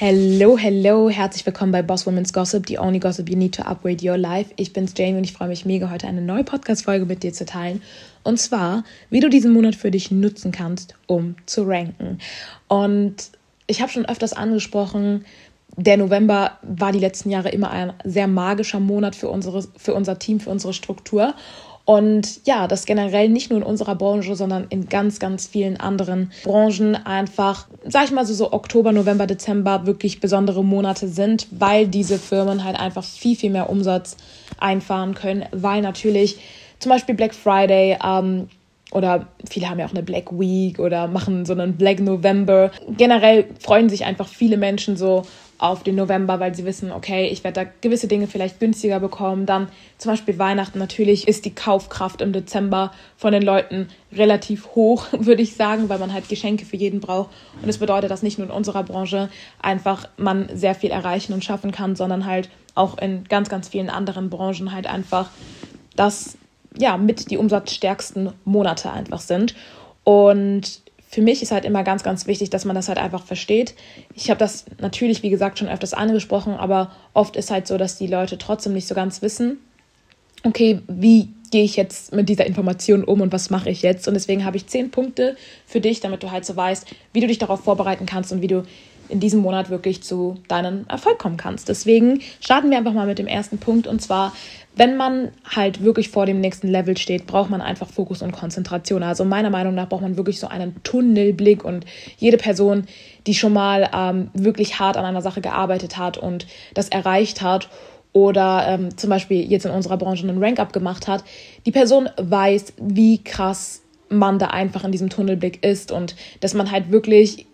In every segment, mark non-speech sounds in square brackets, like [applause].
Hello, hello, herzlich willkommen bei Boss Women's Gossip, the only gossip you need to upgrade your life. Ich bin's Jane und ich freue mich mega, heute eine neue Podcast-Folge mit dir zu teilen. Und zwar, wie du diesen Monat für dich nutzen kannst, um zu ranken. Und ich habe schon öfters angesprochen, der November war die letzten Jahre immer ein sehr magischer Monat für, unsere, für unser Team, für unsere Struktur. Und ja, das generell nicht nur in unserer Branche, sondern in ganz, ganz vielen anderen Branchen einfach, sag ich mal so, so Oktober, November, Dezember wirklich besondere Monate sind, weil diese Firmen halt einfach viel, viel mehr Umsatz einfahren können, weil natürlich zum Beispiel Black Friday, ähm, oder viele haben ja auch eine Black Week oder machen so einen Black November. Generell freuen sich einfach viele Menschen so auf den November, weil sie wissen, okay, ich werde da gewisse Dinge vielleicht günstiger bekommen. Dann zum Beispiel Weihnachten. Natürlich ist die Kaufkraft im Dezember von den Leuten relativ hoch, [laughs] würde ich sagen, weil man halt Geschenke für jeden braucht. Und das bedeutet, dass nicht nur in unserer Branche einfach man sehr viel erreichen und schaffen kann, sondern halt auch in ganz, ganz vielen anderen Branchen halt einfach das ja mit die umsatzstärksten Monate einfach sind. Und für mich ist halt immer ganz, ganz wichtig, dass man das halt einfach versteht. Ich habe das natürlich, wie gesagt, schon öfters angesprochen, aber oft ist halt so, dass die Leute trotzdem nicht so ganz wissen, okay, wie gehe ich jetzt mit dieser Information um und was mache ich jetzt? Und deswegen habe ich zehn Punkte für dich, damit du halt so weißt, wie du dich darauf vorbereiten kannst und wie du in diesem Monat wirklich zu deinem Erfolg kommen kannst. Deswegen starten wir einfach mal mit dem ersten Punkt und zwar, wenn man halt wirklich vor dem nächsten Level steht, braucht man einfach Fokus und Konzentration. Also meiner Meinung nach braucht man wirklich so einen Tunnelblick und jede Person, die schon mal ähm, wirklich hart an einer Sache gearbeitet hat und das erreicht hat oder ähm, zum Beispiel jetzt in unserer Branche einen Rank-up gemacht hat, die Person weiß, wie krass man da einfach in diesem Tunnelblick ist und dass man halt wirklich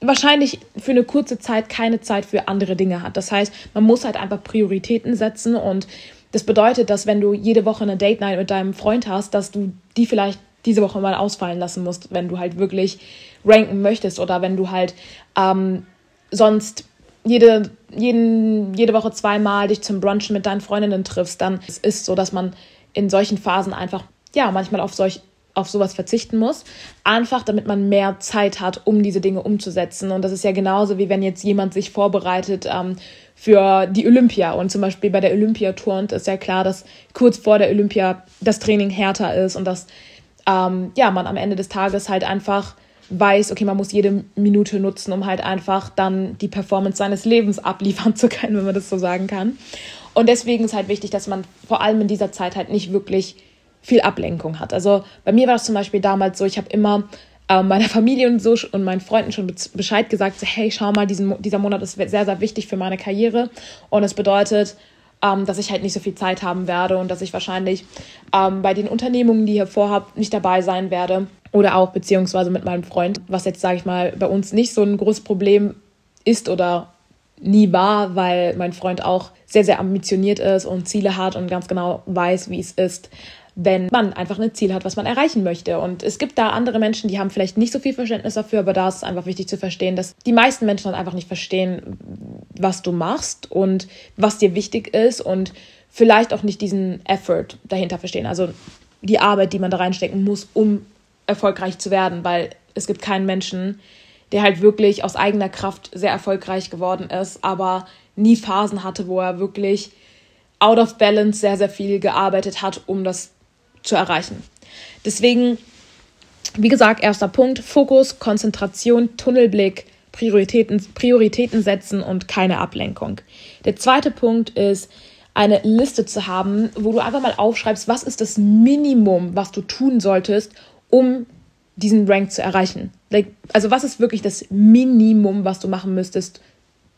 wahrscheinlich für eine kurze Zeit keine Zeit für andere Dinge hat. Das heißt, man muss halt einfach Prioritäten setzen und das bedeutet, dass wenn du jede Woche eine Date Night mit deinem Freund hast, dass du die vielleicht diese Woche mal ausfallen lassen musst, wenn du halt wirklich ranken möchtest oder wenn du halt ähm, sonst jede, jeden, jede Woche zweimal dich zum Brunchen mit deinen Freundinnen triffst, dann ist es so, dass man in solchen Phasen einfach ja manchmal auf solch auf sowas verzichten muss, einfach damit man mehr Zeit hat, um diese Dinge umzusetzen. Und das ist ja genauso wie wenn jetzt jemand sich vorbereitet ähm, für die Olympia und zum Beispiel bei der Olympia turnt, ist ja klar, dass kurz vor der Olympia das Training härter ist und dass ähm, ja man am Ende des Tages halt einfach weiß, okay, man muss jede Minute nutzen, um halt einfach dann die Performance seines Lebens abliefern zu können, wenn man das so sagen kann. Und deswegen ist halt wichtig, dass man vor allem in dieser Zeit halt nicht wirklich viel Ablenkung hat. Also bei mir war es zum Beispiel damals so, ich habe immer äh, meiner Familie und so und meinen Freunden schon Bescheid gesagt, so, hey, schau mal, diesen, dieser Monat ist sehr, sehr wichtig für meine Karriere und es bedeutet, ähm, dass ich halt nicht so viel Zeit haben werde und dass ich wahrscheinlich ähm, bei den Unternehmungen, die ich hier vorhabe, nicht dabei sein werde oder auch beziehungsweise mit meinem Freund, was jetzt, sage ich mal, bei uns nicht so ein großes Problem ist oder nie war, weil mein Freund auch sehr, sehr ambitioniert ist und Ziele hat und ganz genau weiß, wie es ist, wenn man einfach ein Ziel hat, was man erreichen möchte. Und es gibt da andere Menschen, die haben vielleicht nicht so viel Verständnis dafür, aber da ist es einfach wichtig zu verstehen, dass die meisten Menschen halt einfach nicht verstehen, was du machst und was dir wichtig ist und vielleicht auch nicht diesen Effort dahinter verstehen. Also die Arbeit, die man da reinstecken muss, um erfolgreich zu werden, weil es gibt keinen Menschen, der halt wirklich aus eigener Kraft sehr erfolgreich geworden ist, aber nie Phasen hatte, wo er wirklich out of balance sehr, sehr viel gearbeitet hat, um das zu erreichen. Deswegen, wie gesagt, erster Punkt, Fokus, Konzentration, Tunnelblick, Prioritäten, Prioritäten setzen und keine Ablenkung. Der zweite Punkt ist, eine Liste zu haben, wo du einfach mal aufschreibst, was ist das Minimum, was du tun solltest, um diesen Rank zu erreichen. Also was ist wirklich das Minimum, was du machen müsstest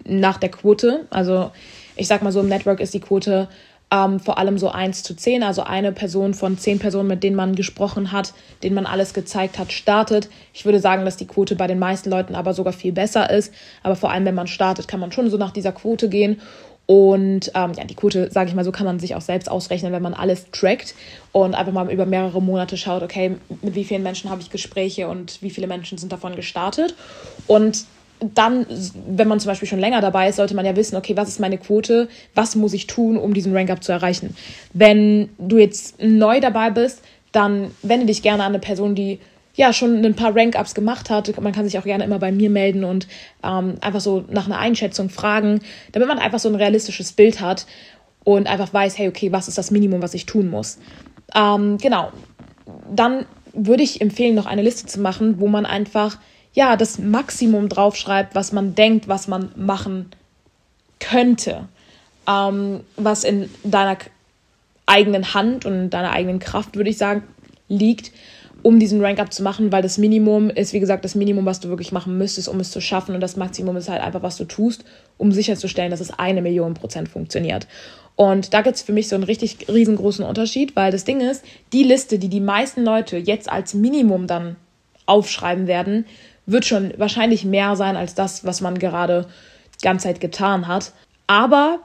nach der Quote? Also ich sag mal so, im Network ist die Quote ähm, vor allem so 1 zu 10, also eine Person von zehn Personen, mit denen man gesprochen hat, denen man alles gezeigt hat, startet. Ich würde sagen, dass die Quote bei den meisten Leuten aber sogar viel besser ist. Aber vor allem, wenn man startet, kann man schon so nach dieser Quote gehen. Und ähm, ja, die Quote, sage ich mal so, kann man sich auch selbst ausrechnen, wenn man alles trackt und einfach mal über mehrere Monate schaut, okay, mit wie vielen Menschen habe ich Gespräche und wie viele Menschen sind davon gestartet. Und dann, wenn man zum Beispiel schon länger dabei ist, sollte man ja wissen, okay, was ist meine Quote, was muss ich tun, um diesen Rank-Up zu erreichen. Wenn du jetzt neu dabei bist, dann wende dich gerne an eine Person, die ja schon ein paar Rank-Ups gemacht hat. Man kann sich auch gerne immer bei mir melden und ähm, einfach so nach einer Einschätzung fragen, damit man einfach so ein realistisches Bild hat und einfach weiß, hey, okay, was ist das Minimum, was ich tun muss. Ähm, genau. Dann würde ich empfehlen, noch eine Liste zu machen, wo man einfach ja das Maximum draufschreibt, was man denkt, was man machen könnte, ähm, was in deiner eigenen Hand und in deiner eigenen Kraft, würde ich sagen, liegt, um diesen Rank-Up zu machen, weil das Minimum ist, wie gesagt, das Minimum, was du wirklich machen müsstest, um es zu schaffen. Und das Maximum ist halt einfach, was du tust, um sicherzustellen, dass es eine Million Prozent funktioniert. Und da gibt es für mich so einen richtig riesengroßen Unterschied, weil das Ding ist, die Liste, die die meisten Leute jetzt als Minimum dann aufschreiben werden, wird schon wahrscheinlich mehr sein als das, was man gerade die ganze Zeit getan hat. Aber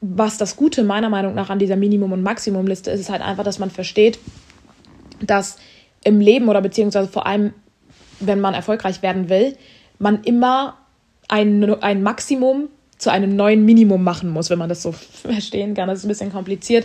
was das Gute meiner Meinung nach an dieser Minimum- und Maximumliste ist, ist halt einfach, dass man versteht, dass im Leben oder beziehungsweise vor allem, wenn man erfolgreich werden will, man immer ein, ein Maximum zu einem neuen Minimum machen muss, wenn man das so [laughs] verstehen kann. Das ist ein bisschen kompliziert.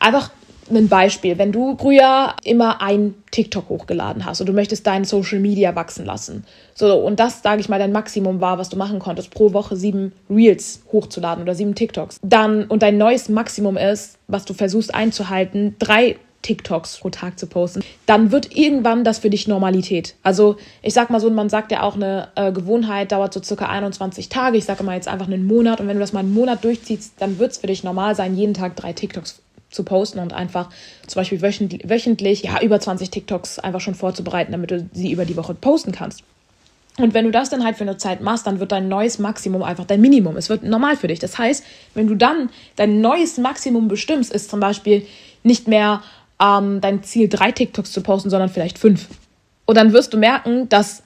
Einfach ein Beispiel. Wenn du früher immer ein TikTok hochgeladen hast und du möchtest dein Social Media wachsen lassen, so und das, sage ich mal, dein Maximum war, was du machen konntest, pro Woche sieben Reels hochzuladen oder sieben TikToks, dann und dein neues Maximum ist, was du versuchst einzuhalten, drei TikToks pro Tag zu posten, dann wird irgendwann das für dich Normalität. Also ich sag mal so, man sagt ja auch, eine äh, Gewohnheit dauert so circa 21 Tage. Ich sage mal jetzt einfach einen Monat und wenn du das mal einen Monat durchziehst, dann wird es für dich normal sein, jeden Tag drei TikToks zu posten und einfach zum Beispiel wöchentlich, wöchentlich ja, über 20 TikToks einfach schon vorzubereiten, damit du sie über die Woche posten kannst. Und wenn du das dann halt für eine Zeit machst, dann wird dein neues Maximum einfach dein Minimum. Es wird normal für dich. Das heißt, wenn du dann dein neues Maximum bestimmst, ist zum Beispiel nicht mehr ähm, dein Ziel, drei TikToks zu posten, sondern vielleicht fünf. Und dann wirst du merken, dass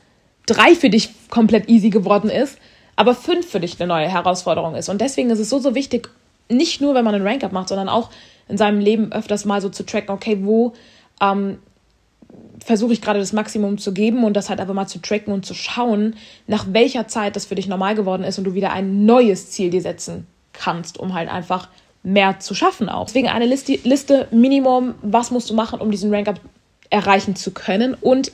drei für dich komplett easy geworden ist, aber fünf für dich eine neue Herausforderung ist. Und deswegen ist es so, so wichtig, nicht nur, wenn man einen Rank-Up macht, sondern auch in seinem Leben öfters mal so zu tracken, okay, wo ähm, versuche ich gerade das Maximum zu geben und das halt einfach mal zu tracken und zu schauen, nach welcher Zeit das für dich normal geworden ist und du wieder ein neues Ziel dir setzen kannst, um halt einfach mehr zu schaffen auch. Deswegen eine Liste, Liste Minimum, was musst du machen, um diesen Rank-Up erreichen zu können und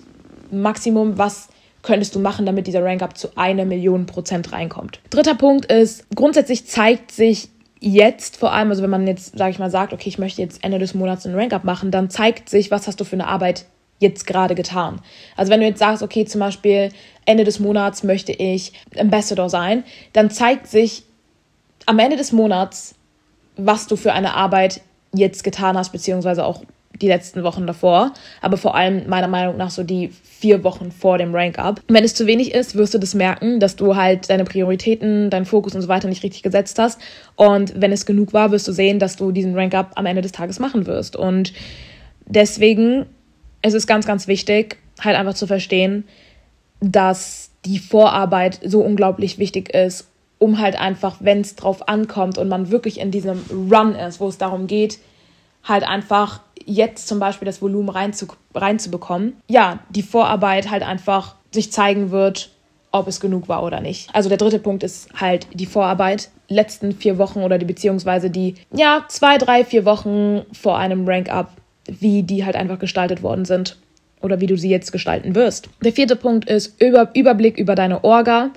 Maximum, was könntest du machen, damit dieser Rank-Up zu einer Million Prozent reinkommt. Dritter Punkt ist, grundsätzlich zeigt sich jetzt vor allem, also wenn man jetzt, sage ich mal, sagt, okay, ich möchte jetzt Ende des Monats einen Rank-Up machen, dann zeigt sich, was hast du für eine Arbeit jetzt gerade getan. Also wenn du jetzt sagst, okay, zum Beispiel Ende des Monats möchte ich Ambassador sein, dann zeigt sich am Ende des Monats, was du für eine Arbeit jetzt getan hast, beziehungsweise auch die letzten Wochen davor, aber vor allem meiner Meinung nach so die vier Wochen vor dem Rank-Up. Wenn es zu wenig ist, wirst du das merken, dass du halt deine Prioritäten, deinen Fokus und so weiter nicht richtig gesetzt hast. Und wenn es genug war, wirst du sehen, dass du diesen Rank-Up am Ende des Tages machen wirst. Und deswegen ist es ganz, ganz wichtig, halt einfach zu verstehen, dass die Vorarbeit so unglaublich wichtig ist, um halt einfach, wenn es drauf ankommt und man wirklich in diesem Run ist, wo es darum geht, halt einfach jetzt zum Beispiel das Volumen reinzu, reinzubekommen, ja, die Vorarbeit halt einfach sich zeigen wird, ob es genug war oder nicht. Also der dritte Punkt ist halt die Vorarbeit. Letzten vier Wochen oder die beziehungsweise die, ja, zwei, drei, vier Wochen vor einem Rank-Up, wie die halt einfach gestaltet worden sind oder wie du sie jetzt gestalten wirst. Der vierte Punkt ist Über Überblick über deine Orga.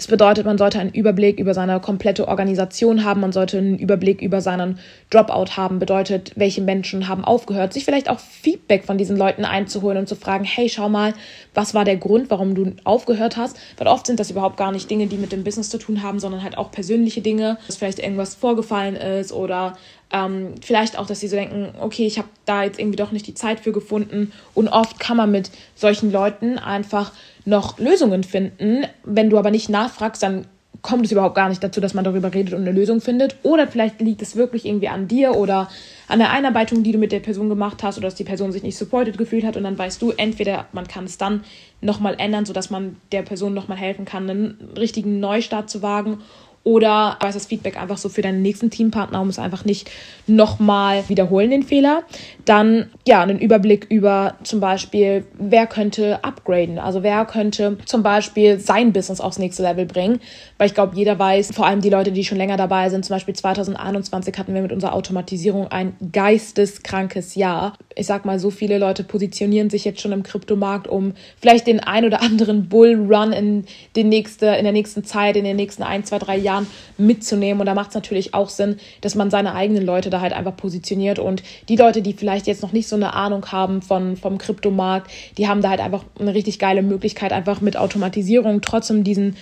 Das bedeutet, man sollte einen Überblick über seine komplette Organisation haben, man sollte einen Überblick über seinen Dropout haben, bedeutet, welche Menschen haben aufgehört, sich vielleicht auch Feedback von diesen Leuten einzuholen und zu fragen, hey, schau mal, was war der Grund, warum du aufgehört hast? Weil oft sind das überhaupt gar nicht Dinge, die mit dem Business zu tun haben, sondern halt auch persönliche Dinge, dass vielleicht irgendwas vorgefallen ist oder ähm, vielleicht auch, dass sie so denken, okay, ich habe da jetzt irgendwie doch nicht die Zeit für gefunden. Und oft kann man mit solchen Leuten einfach noch Lösungen finden. Wenn du aber nicht nachfragst, dann kommt es überhaupt gar nicht dazu, dass man darüber redet und eine Lösung findet. Oder vielleicht liegt es wirklich irgendwie an dir oder an der Einarbeitung, die du mit der Person gemacht hast oder dass die Person sich nicht supported gefühlt hat und dann weißt du, entweder man kann es dann nochmal ändern, sodass man der Person nochmal helfen kann, einen richtigen Neustart zu wagen oder weiß das Feedback einfach so für deinen nächsten Teampartner, um es einfach nicht nochmal wiederholen, den Fehler. Dann ja, einen Überblick über zum Beispiel, wer könnte upgraden, also wer könnte zum Beispiel sein Business aufs nächste Level bringen, weil ich glaube, jeder weiß, vor allem die Leute, die schon länger dabei sind, zum Beispiel 2021 hatten wir mit unserer Automatisierung ein geisteskrankes Jahr. Ich sag mal, so viele Leute positionieren sich jetzt schon im Kryptomarkt, um vielleicht den ein oder anderen Bullrun in, den nächste, in der nächsten Zeit, in den nächsten ein, zwei, drei Jahren Jahren mitzunehmen. Und da macht es natürlich auch Sinn, dass man seine eigenen Leute da halt einfach positioniert. Und die Leute, die vielleicht jetzt noch nicht so eine Ahnung haben von, vom Kryptomarkt, die haben da halt einfach eine richtig geile Möglichkeit, einfach mit Automatisierung trotzdem diesen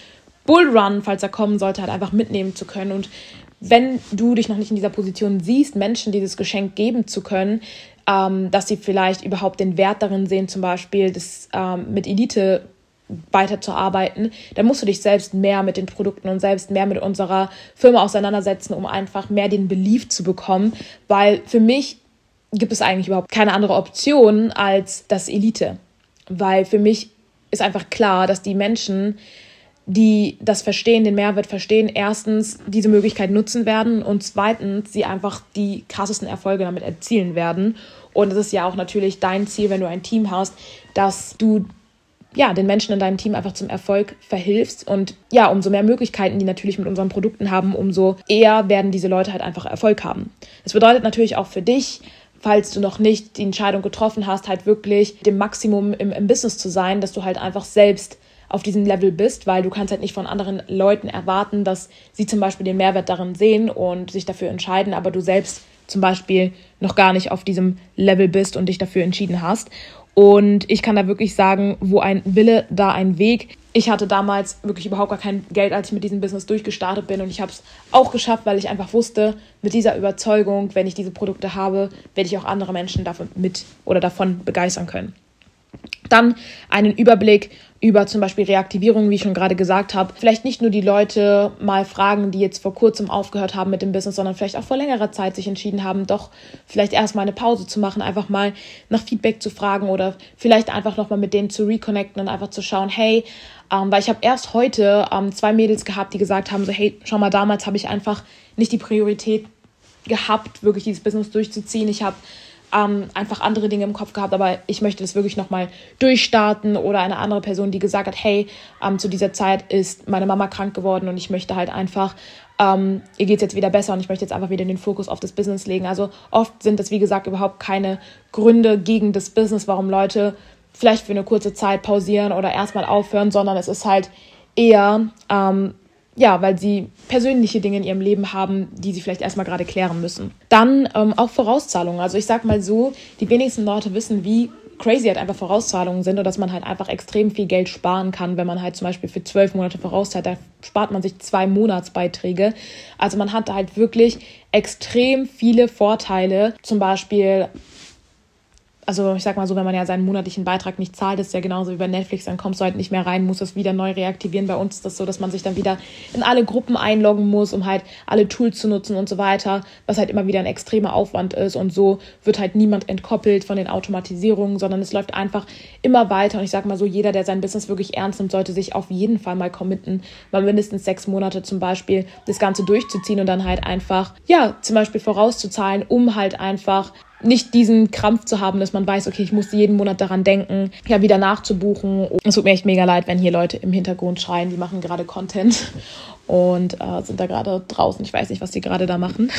Bullrun, falls er kommen sollte, halt einfach mitnehmen zu können. Und wenn du dich noch nicht in dieser Position siehst, Menschen dieses Geschenk geben zu können, ähm, dass sie vielleicht überhaupt den Wert darin sehen, zum Beispiel das ähm, mit Elite weiterzuarbeiten, dann musst du dich selbst mehr mit den Produkten und selbst mehr mit unserer Firma auseinandersetzen, um einfach mehr den Belief zu bekommen, weil für mich gibt es eigentlich überhaupt keine andere Option als das Elite, weil für mich ist einfach klar, dass die Menschen, die das verstehen, den Mehrwert verstehen, erstens diese Möglichkeit nutzen werden und zweitens sie einfach die krassesten Erfolge damit erzielen werden. Und es ist ja auch natürlich dein Ziel, wenn du ein Team hast, dass du ja, den Menschen in deinem Team einfach zum Erfolg verhilfst. Und ja, umso mehr Möglichkeiten die natürlich mit unseren Produkten haben, umso eher werden diese Leute halt einfach Erfolg haben. Das bedeutet natürlich auch für dich, falls du noch nicht die Entscheidung getroffen hast, halt wirklich dem Maximum im, im Business zu sein, dass du halt einfach selbst auf diesem Level bist, weil du kannst halt nicht von anderen Leuten erwarten, dass sie zum Beispiel den Mehrwert darin sehen und sich dafür entscheiden, aber du selbst zum Beispiel noch gar nicht auf diesem Level bist und dich dafür entschieden hast. Und ich kann da wirklich sagen, wo ein Wille, da ein Weg. Ich hatte damals wirklich überhaupt gar kein Geld, als ich mit diesem Business durchgestartet bin. Und ich habe es auch geschafft, weil ich einfach wusste, mit dieser Überzeugung, wenn ich diese Produkte habe, werde ich auch andere Menschen davon mit oder davon begeistern können. Dann einen Überblick über zum Beispiel Reaktivierung, wie ich schon gerade gesagt habe. Vielleicht nicht nur die Leute mal fragen, die jetzt vor kurzem aufgehört haben mit dem Business, sondern vielleicht auch vor längerer Zeit sich entschieden haben, doch vielleicht erstmal eine Pause zu machen, einfach mal nach Feedback zu fragen oder vielleicht einfach nochmal mit denen zu reconnecten und einfach zu schauen, hey, ähm, weil ich habe erst heute ähm, zwei Mädels gehabt, die gesagt haben, so hey, schau mal, damals habe ich einfach nicht die Priorität gehabt, wirklich dieses Business durchzuziehen. Ich habe ähm, einfach andere Dinge im Kopf gehabt, aber ich möchte das wirklich nochmal durchstarten oder eine andere Person, die gesagt hat, hey, ähm, zu dieser Zeit ist meine Mama krank geworden und ich möchte halt einfach, ähm, ihr geht es jetzt wieder besser und ich möchte jetzt einfach wieder den Fokus auf das Business legen. Also oft sind das, wie gesagt, überhaupt keine Gründe gegen das Business, warum Leute vielleicht für eine kurze Zeit pausieren oder erstmal aufhören, sondern es ist halt eher ähm, ja, weil sie persönliche Dinge in ihrem Leben haben, die sie vielleicht erstmal gerade klären müssen. Dann ähm, auch Vorauszahlungen. Also ich sag mal so, die wenigsten Leute wissen, wie crazy halt einfach Vorauszahlungen sind und dass man halt einfach extrem viel Geld sparen kann, wenn man halt zum Beispiel für zwölf Monate vorauszahlt, da spart man sich zwei Monatsbeiträge. Also man hat halt wirklich extrem viele Vorteile. Zum Beispiel also ich sag mal so, wenn man ja seinen monatlichen Beitrag nicht zahlt, ist ja genauso wie bei Netflix, dann kommst du halt nicht mehr rein, musst das wieder neu reaktivieren. Bei uns ist das so, dass man sich dann wieder in alle Gruppen einloggen muss, um halt alle Tools zu nutzen und so weiter, was halt immer wieder ein extremer Aufwand ist. Und so wird halt niemand entkoppelt von den Automatisierungen, sondern es läuft einfach immer weiter. Und ich sag mal so, jeder, der sein Business wirklich ernst nimmt, sollte sich auf jeden Fall mal committen, mal mindestens sechs Monate zum Beispiel das Ganze durchzuziehen und dann halt einfach, ja, zum Beispiel vorauszuzahlen, um halt einfach nicht diesen Krampf zu haben, dass man weiß, okay, ich muss jeden Monat daran denken, ja, wieder nachzubuchen. Es tut mir echt mega leid, wenn hier Leute im Hintergrund schreien, die machen gerade Content und äh, sind da gerade draußen. Ich weiß nicht, was die gerade da machen.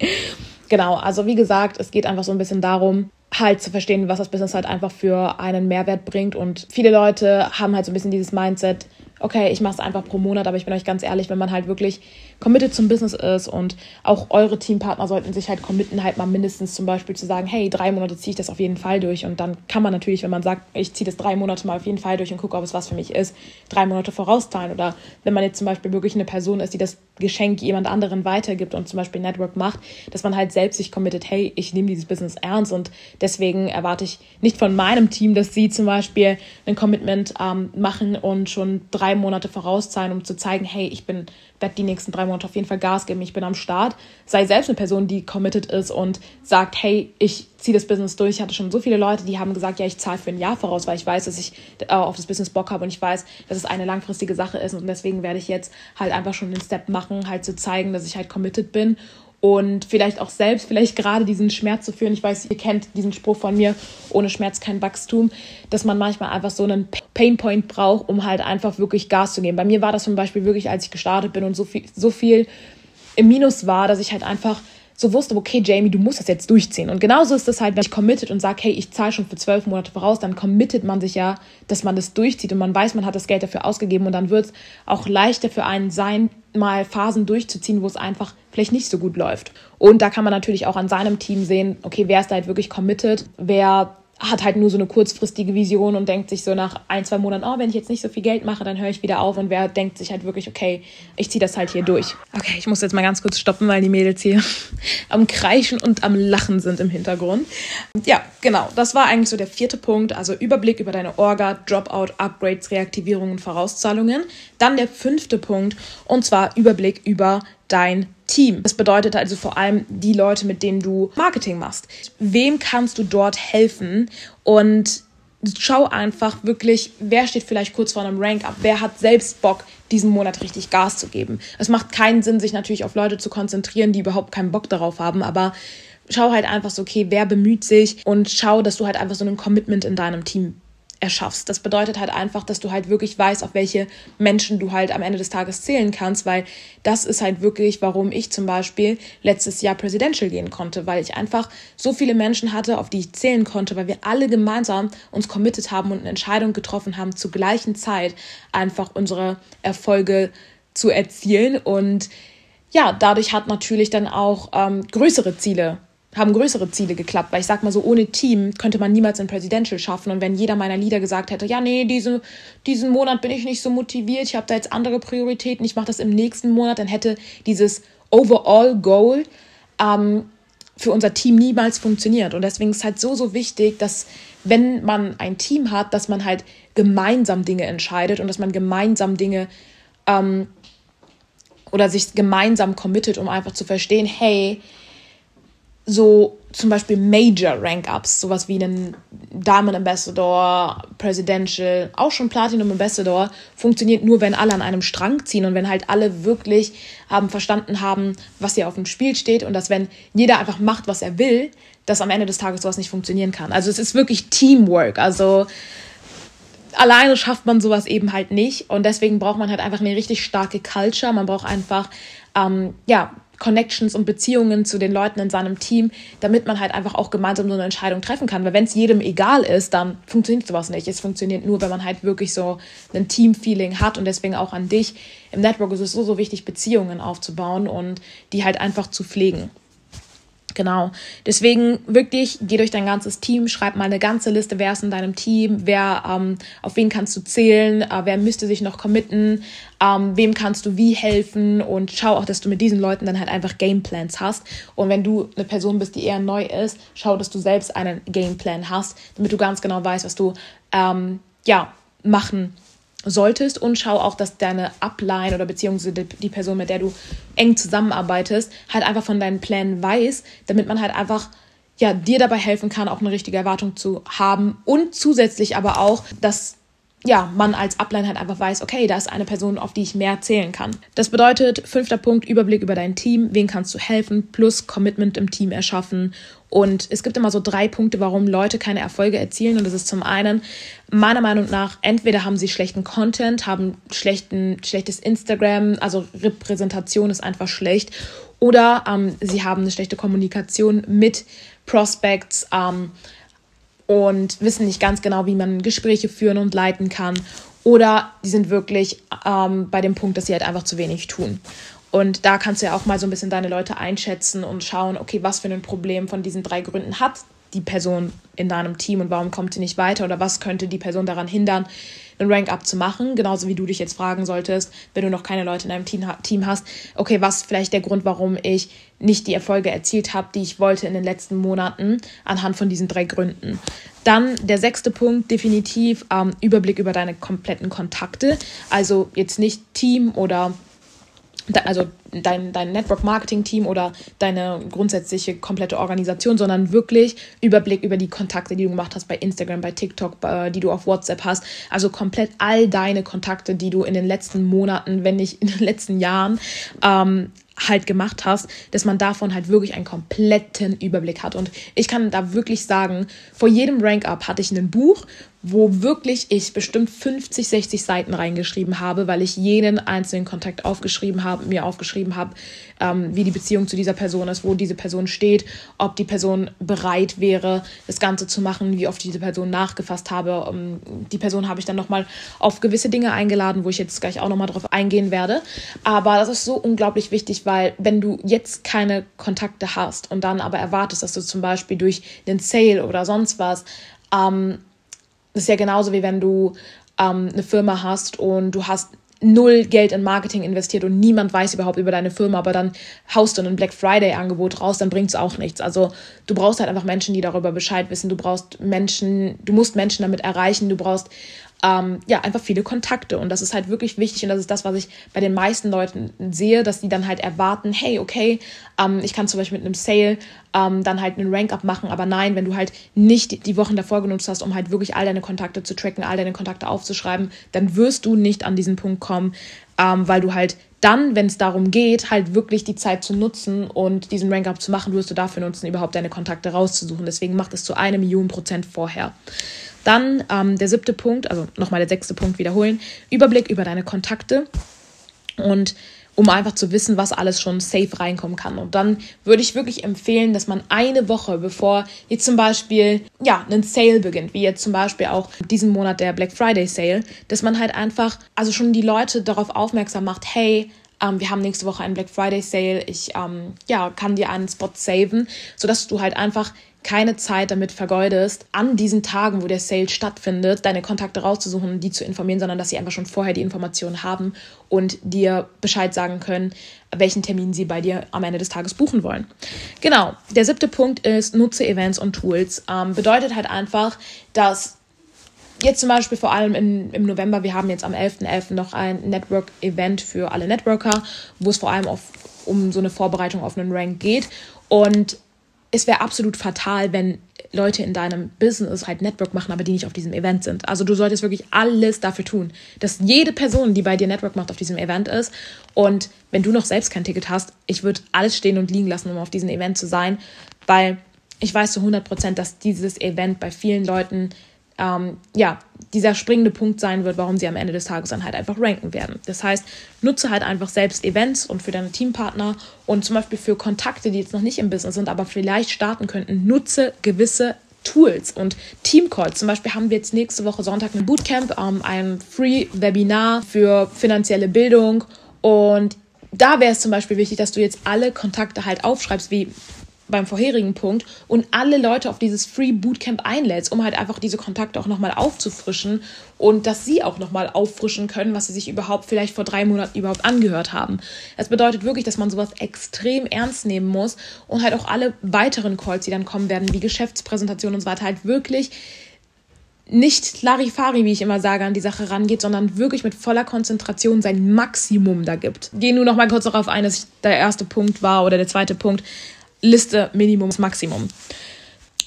[laughs] genau, also wie gesagt, es geht einfach so ein bisschen darum, halt zu verstehen, was das Business halt einfach für einen Mehrwert bringt. Und viele Leute haben halt so ein bisschen dieses Mindset, okay, ich mache es einfach pro Monat, aber ich bin euch ganz ehrlich, wenn man halt wirklich committed zum Business ist und auch eure Teampartner sollten sich halt committen, halt mal mindestens zum Beispiel zu sagen, hey, drei Monate ziehe ich das auf jeden Fall durch. Und dann kann man natürlich, wenn man sagt, ich ziehe das drei Monate mal auf jeden Fall durch und gucke, ob es was für mich ist, drei Monate vorauszahlen. Oder wenn man jetzt zum Beispiel wirklich eine Person ist, die das Geschenk jemand anderen weitergibt und zum Beispiel Network macht, dass man halt selbst sich committet, hey, ich nehme dieses Business ernst. Und deswegen erwarte ich nicht von meinem Team, dass sie zum Beispiel ein Commitment ähm, machen und schon drei drei Monate vorauszahlen, um zu zeigen, hey, ich bin, werde die nächsten drei Monate auf jeden Fall Gas geben, ich bin am Start. Sei selbst eine Person, die committed ist und sagt, hey, ich ziehe das Business durch. Ich hatte schon so viele Leute, die haben gesagt, ja, ich zahle für ein Jahr voraus, weil ich weiß, dass ich äh, auf das Business Bock habe und ich weiß, dass es eine langfristige Sache ist und deswegen werde ich jetzt halt einfach schon den Step machen, halt zu zeigen, dass ich halt committed bin und vielleicht auch selbst, vielleicht gerade diesen Schmerz zu führen. Ich weiß, ihr kennt diesen Spruch von mir, ohne Schmerz kein Wachstum, dass man manchmal einfach so einen Painpoint braucht, um halt einfach wirklich Gas zu geben. Bei mir war das zum Beispiel wirklich, als ich gestartet bin und so viel, so viel im Minus war, dass ich halt einfach so wusste, okay, Jamie, du musst das jetzt durchziehen. Und genauso ist das halt, wenn ich committed und sage, hey, ich zahle schon für zwölf Monate voraus, dann committet man sich ja, dass man das durchzieht und man weiß, man hat das Geld dafür ausgegeben und dann wird es auch leichter für einen sein, mal Phasen durchzuziehen, wo es einfach vielleicht nicht so gut läuft. Und da kann man natürlich auch an seinem Team sehen, okay, wer ist da halt wirklich committed, wer hat halt nur so eine kurzfristige Vision und denkt sich so nach ein, zwei Monaten, oh, wenn ich jetzt nicht so viel Geld mache, dann höre ich wieder auf. Und wer denkt sich halt wirklich, okay, ich ziehe das halt hier durch. Okay, ich muss jetzt mal ganz kurz stoppen, weil die Mädels hier am Kreischen und am Lachen sind im Hintergrund. Ja, genau, das war eigentlich so der vierte Punkt. Also Überblick über deine Orga, Dropout, Upgrades, Reaktivierungen, Vorauszahlungen. Dann der fünfte Punkt und zwar Überblick über dein Team. Das bedeutet also vor allem die Leute, mit denen du Marketing machst. Wem kannst du dort helfen? Und schau einfach wirklich, wer steht vielleicht kurz vor einem Rank-Up, wer hat selbst Bock, diesen Monat richtig Gas zu geben. Es macht keinen Sinn, sich natürlich auf Leute zu konzentrieren, die überhaupt keinen Bock darauf haben, aber schau halt einfach so, okay, wer bemüht sich und schau, dass du halt einfach so ein Commitment in deinem Team erschaffst. Das bedeutet halt einfach, dass du halt wirklich weißt, auf welche Menschen du halt am Ende des Tages zählen kannst, weil das ist halt wirklich, warum ich zum Beispiel letztes Jahr Presidential gehen konnte, weil ich einfach so viele Menschen hatte, auf die ich zählen konnte, weil wir alle gemeinsam uns committed haben und eine Entscheidung getroffen haben, zur gleichen Zeit einfach unsere Erfolge zu erzielen und ja, dadurch hat natürlich dann auch ähm, größere Ziele haben größere Ziele geklappt, weil ich sag mal so, ohne Team könnte man niemals ein Presidential schaffen. Und wenn jeder meiner Leader gesagt hätte, ja, nee, diese, diesen Monat bin ich nicht so motiviert, ich habe da jetzt andere Prioritäten, ich mache das im nächsten Monat, dann hätte dieses Overall Goal ähm, für unser Team niemals funktioniert. Und deswegen ist es halt so, so wichtig, dass wenn man ein Team hat, dass man halt gemeinsam Dinge entscheidet und dass man gemeinsam Dinge ähm, oder sich gemeinsam committet, um einfach zu verstehen, hey, so zum Beispiel Major Rank-Ups, sowas wie einen Diamond Ambassador, Presidential, auch schon Platinum Ambassador, funktioniert nur, wenn alle an einem Strang ziehen und wenn halt alle wirklich haben verstanden haben, was hier auf dem Spiel steht und dass wenn jeder einfach macht, was er will, dass am Ende des Tages sowas nicht funktionieren kann. Also es ist wirklich Teamwork. Also alleine schafft man sowas eben halt nicht und deswegen braucht man halt einfach eine richtig starke Culture. Man braucht einfach ähm, ja Connections und Beziehungen zu den Leuten in seinem Team, damit man halt einfach auch gemeinsam so eine Entscheidung treffen kann. Weil wenn es jedem egal ist, dann funktioniert sowas nicht. Es funktioniert nur, wenn man halt wirklich so ein Team-Feeling hat und deswegen auch an dich. Im Network ist es so, so wichtig, Beziehungen aufzubauen und die halt einfach zu pflegen. Genau. Deswegen wirklich, geh durch dein ganzes Team, schreib mal eine ganze Liste, wer ist in deinem Team, wer, ähm, auf wen kannst du zählen, äh, wer müsste sich noch committen, ähm, wem kannst du wie helfen und schau auch, dass du mit diesen Leuten dann halt einfach Gameplans hast. Und wenn du eine Person bist, die eher neu ist, schau, dass du selbst einen Gameplan hast, damit du ganz genau weißt, was du ähm, ja machen solltest und schau auch, dass deine Upline oder beziehungsweise die Person, mit der du eng zusammenarbeitest, halt einfach von deinen Plänen weiß, damit man halt einfach ja, dir dabei helfen kann, auch eine richtige Erwartung zu haben und zusätzlich aber auch, dass ja, man als Upline halt einfach weiß, okay, da ist eine Person, auf die ich mehr zählen kann. Das bedeutet, fünfter Punkt, Überblick über dein Team, wen kannst du helfen, plus Commitment im Team erschaffen und es gibt immer so drei Punkte, warum Leute keine Erfolge erzielen. Und das ist zum einen, meiner Meinung nach, entweder haben sie schlechten Content, haben schlechten, schlechtes Instagram, also Repräsentation ist einfach schlecht. Oder ähm, sie haben eine schlechte Kommunikation mit Prospects ähm, und wissen nicht ganz genau, wie man Gespräche führen und leiten kann. Oder die sind wirklich ähm, bei dem Punkt, dass sie halt einfach zu wenig tun. Und da kannst du ja auch mal so ein bisschen deine Leute einschätzen und schauen, okay, was für ein Problem von diesen drei Gründen hat die Person in deinem Team und warum kommt sie nicht weiter oder was könnte die Person daran hindern, einen Rank-Up zu machen. Genauso wie du dich jetzt fragen solltest, wenn du noch keine Leute in deinem Team hast, okay, was vielleicht der Grund, warum ich nicht die Erfolge erzielt habe, die ich wollte in den letzten Monaten, anhand von diesen drei Gründen. Dann der sechste Punkt, definitiv ähm, Überblick über deine kompletten Kontakte. Also jetzt nicht Team oder also dein, dein Network-Marketing-Team oder deine grundsätzliche komplette Organisation, sondern wirklich Überblick über die Kontakte, die du gemacht hast bei Instagram, bei TikTok, bei, die du auf WhatsApp hast. Also komplett all deine Kontakte, die du in den letzten Monaten, wenn nicht in den letzten Jahren ähm, halt gemacht hast, dass man davon halt wirklich einen kompletten Überblick hat. Und ich kann da wirklich sagen, vor jedem Rank-Up hatte ich ein Buch, wo wirklich ich bestimmt 50, 60 Seiten reingeschrieben habe, weil ich jeden einzelnen Kontakt aufgeschrieben habe, mir aufgeschrieben habe, ähm, wie die Beziehung zu dieser Person ist, wo diese Person steht, ob die Person bereit wäre, das Ganze zu machen, wie oft ich diese Person nachgefasst habe. Ähm, die Person habe ich dann nochmal auf gewisse Dinge eingeladen, wo ich jetzt gleich auch nochmal drauf eingehen werde. Aber das ist so unglaublich wichtig, weil wenn du jetzt keine Kontakte hast und dann aber erwartest, dass du zum Beispiel durch den Sale oder sonst was ähm, das ist ja genauso wie wenn du ähm, eine Firma hast und du hast null Geld in Marketing investiert und niemand weiß überhaupt über deine Firma, aber dann haust du ein Black Friday Angebot raus, dann bringt es auch nichts. Also du brauchst halt einfach Menschen, die darüber Bescheid wissen. Du brauchst Menschen, du musst Menschen damit erreichen. Du brauchst ähm, ja, einfach viele Kontakte. Und das ist halt wirklich wichtig und das ist das, was ich bei den meisten Leuten sehe, dass die dann halt erwarten, hey, okay, ähm, ich kann zum Beispiel mit einem Sale ähm, dann halt einen Rank-Up machen, aber nein, wenn du halt nicht die Wochen davor genutzt hast, um halt wirklich all deine Kontakte zu tracken, all deine Kontakte aufzuschreiben, dann wirst du nicht an diesen Punkt kommen, ähm, weil du halt dann, wenn es darum geht, halt wirklich die Zeit zu nutzen und diesen Rank-Up zu machen, wirst du dafür nutzen, überhaupt deine Kontakte rauszusuchen. Deswegen macht es zu einer Million Prozent vorher. Dann ähm, der siebte Punkt, also nochmal der sechste Punkt wiederholen, Überblick über deine Kontakte und um einfach zu wissen, was alles schon safe reinkommen kann. Und dann würde ich wirklich empfehlen, dass man eine Woche, bevor jetzt zum Beispiel, ja, ein Sale beginnt, wie jetzt zum Beispiel auch diesen Monat der Black Friday Sale, dass man halt einfach, also schon die Leute darauf aufmerksam macht, hey, ähm, wir haben nächste Woche einen Black Friday Sale, ich, ähm, ja, kann dir einen Spot saven, sodass du halt einfach keine Zeit damit vergeudest, an diesen Tagen, wo der Sale stattfindet, deine Kontakte rauszusuchen und die zu informieren, sondern dass sie einfach schon vorher die Informationen haben und dir Bescheid sagen können, welchen Termin sie bei dir am Ende des Tages buchen wollen. Genau, der siebte Punkt ist, nutze Events und Tools. Ähm, bedeutet halt einfach, dass jetzt zum Beispiel vor allem in, im November, wir haben jetzt am 11.11. .11. noch ein Network-Event für alle Networker, wo es vor allem auf, um so eine Vorbereitung auf einen Rank geht. Und es wäre absolut fatal, wenn Leute in deinem Business halt Network machen, aber die nicht auf diesem Event sind. Also du solltest wirklich alles dafür tun, dass jede Person, die bei dir Network macht, auf diesem Event ist. Und wenn du noch selbst kein Ticket hast, ich würde alles stehen und liegen lassen, um auf diesem Event zu sein, weil ich weiß zu 100 Prozent, dass dieses Event bei vielen Leuten ähm, ja, dieser springende Punkt sein wird, warum sie am Ende des Tages dann halt einfach ranken werden. Das heißt, nutze halt einfach selbst Events und für deine Teampartner und zum Beispiel für Kontakte, die jetzt noch nicht im Business sind, aber vielleicht starten könnten, nutze gewisse Tools und Teamcalls. Zum Beispiel haben wir jetzt nächste Woche Sonntag ein Bootcamp, ähm, ein Free-Webinar für finanzielle Bildung und da wäre es zum Beispiel wichtig, dass du jetzt alle Kontakte halt aufschreibst, wie beim vorherigen Punkt und alle Leute auf dieses Free Bootcamp einlädst, um halt einfach diese Kontakte auch nochmal aufzufrischen und dass sie auch nochmal auffrischen können, was sie sich überhaupt vielleicht vor drei Monaten überhaupt angehört haben. Das bedeutet wirklich, dass man sowas extrem ernst nehmen muss und halt auch alle weiteren Calls, die dann kommen werden, wie Geschäftspräsentationen und so weiter, halt wirklich nicht Larifari, wie ich immer sage, an die Sache rangeht, sondern wirklich mit voller Konzentration sein Maximum da gibt. Gehen nur noch mal kurz darauf ein, dass der erste Punkt war oder der zweite Punkt, Liste Minimums Maximum.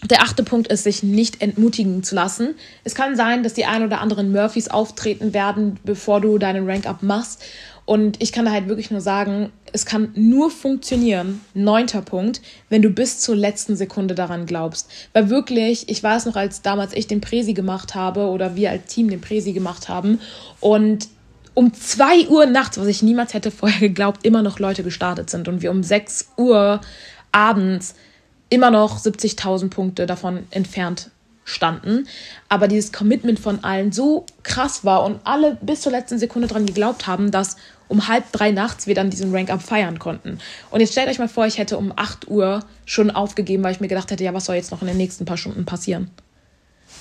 Der achte Punkt ist, sich nicht entmutigen zu lassen. Es kann sein, dass die ein oder anderen Murphys auftreten werden, bevor du deinen Rank-Up machst. Und ich kann da halt wirklich nur sagen, es kann nur funktionieren, neunter Punkt, wenn du bis zur letzten Sekunde daran glaubst. Weil wirklich, ich weiß noch, als damals ich den Präsi gemacht habe oder wir als Team den Präsi gemacht haben und um zwei Uhr nachts, was ich niemals hätte vorher geglaubt, immer noch Leute gestartet sind und wir um sechs Uhr abends immer noch 70.000 Punkte davon entfernt standen. Aber dieses Commitment von allen so krass war und alle bis zur letzten Sekunde dran geglaubt haben, dass um halb drei nachts wir dann diesen Rank-Up feiern konnten. Und jetzt stellt euch mal vor, ich hätte um 8 Uhr schon aufgegeben, weil ich mir gedacht hätte, ja, was soll jetzt noch in den nächsten paar Stunden passieren?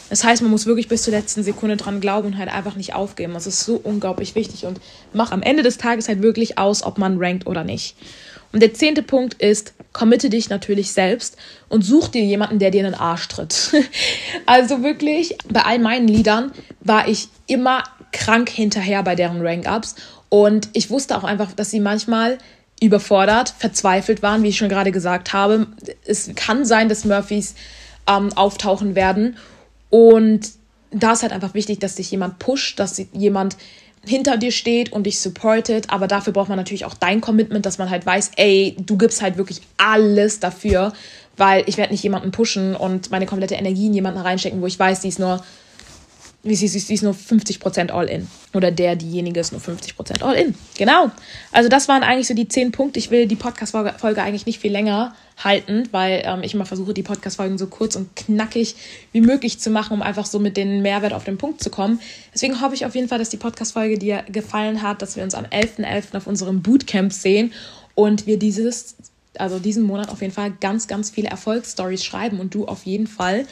Das heißt, man muss wirklich bis zur letzten Sekunde dran glauben und halt einfach nicht aufgeben. Das ist so unglaublich wichtig und macht am Ende des Tages halt wirklich aus, ob man rankt oder nicht. Und der zehnte Punkt ist, committe dich natürlich selbst und such dir jemanden, der dir in den Arsch tritt. [laughs] also wirklich, bei all meinen Liedern war ich immer krank hinterher bei deren Rank-Ups und ich wusste auch einfach, dass sie manchmal überfordert, verzweifelt waren, wie ich schon gerade gesagt habe. Es kann sein, dass Murphys ähm, auftauchen werden und da ist halt einfach wichtig, dass dich jemand pusht, dass jemand hinter dir steht und dich supportet, aber dafür braucht man natürlich auch dein Commitment, dass man halt weiß, ey, du gibst halt wirklich alles dafür, weil ich werde nicht jemanden pushen und meine komplette Energie in jemanden reinstecken, wo ich weiß, die ist nur wie sie, sie ist nur 50% All-In. Oder der, diejenige ist nur 50% All-In. Genau. Also das waren eigentlich so die zehn Punkte. Ich will die Podcast-Folge eigentlich nicht viel länger halten, weil ähm, ich immer versuche, die Podcast-Folgen so kurz und knackig wie möglich zu machen, um einfach so mit den Mehrwert auf den Punkt zu kommen. Deswegen hoffe ich auf jeden Fall, dass die Podcast-Folge dir gefallen hat, dass wir uns am 11.11. .11. auf unserem Bootcamp sehen und wir dieses also diesen Monat auf jeden Fall ganz, ganz viele Erfolgsstories schreiben und du auf jeden Fall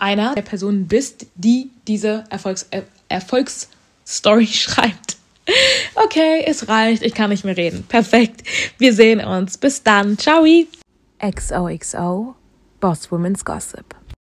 einer der Personen bist, die diese Erfolgs äh, Erfolgsstory [laughs] schreibt. Okay, es reicht. Ich kann nicht mehr reden. Perfekt. Wir sehen uns. Bis dann. Ciao. XOXO Boss Women's Gossip.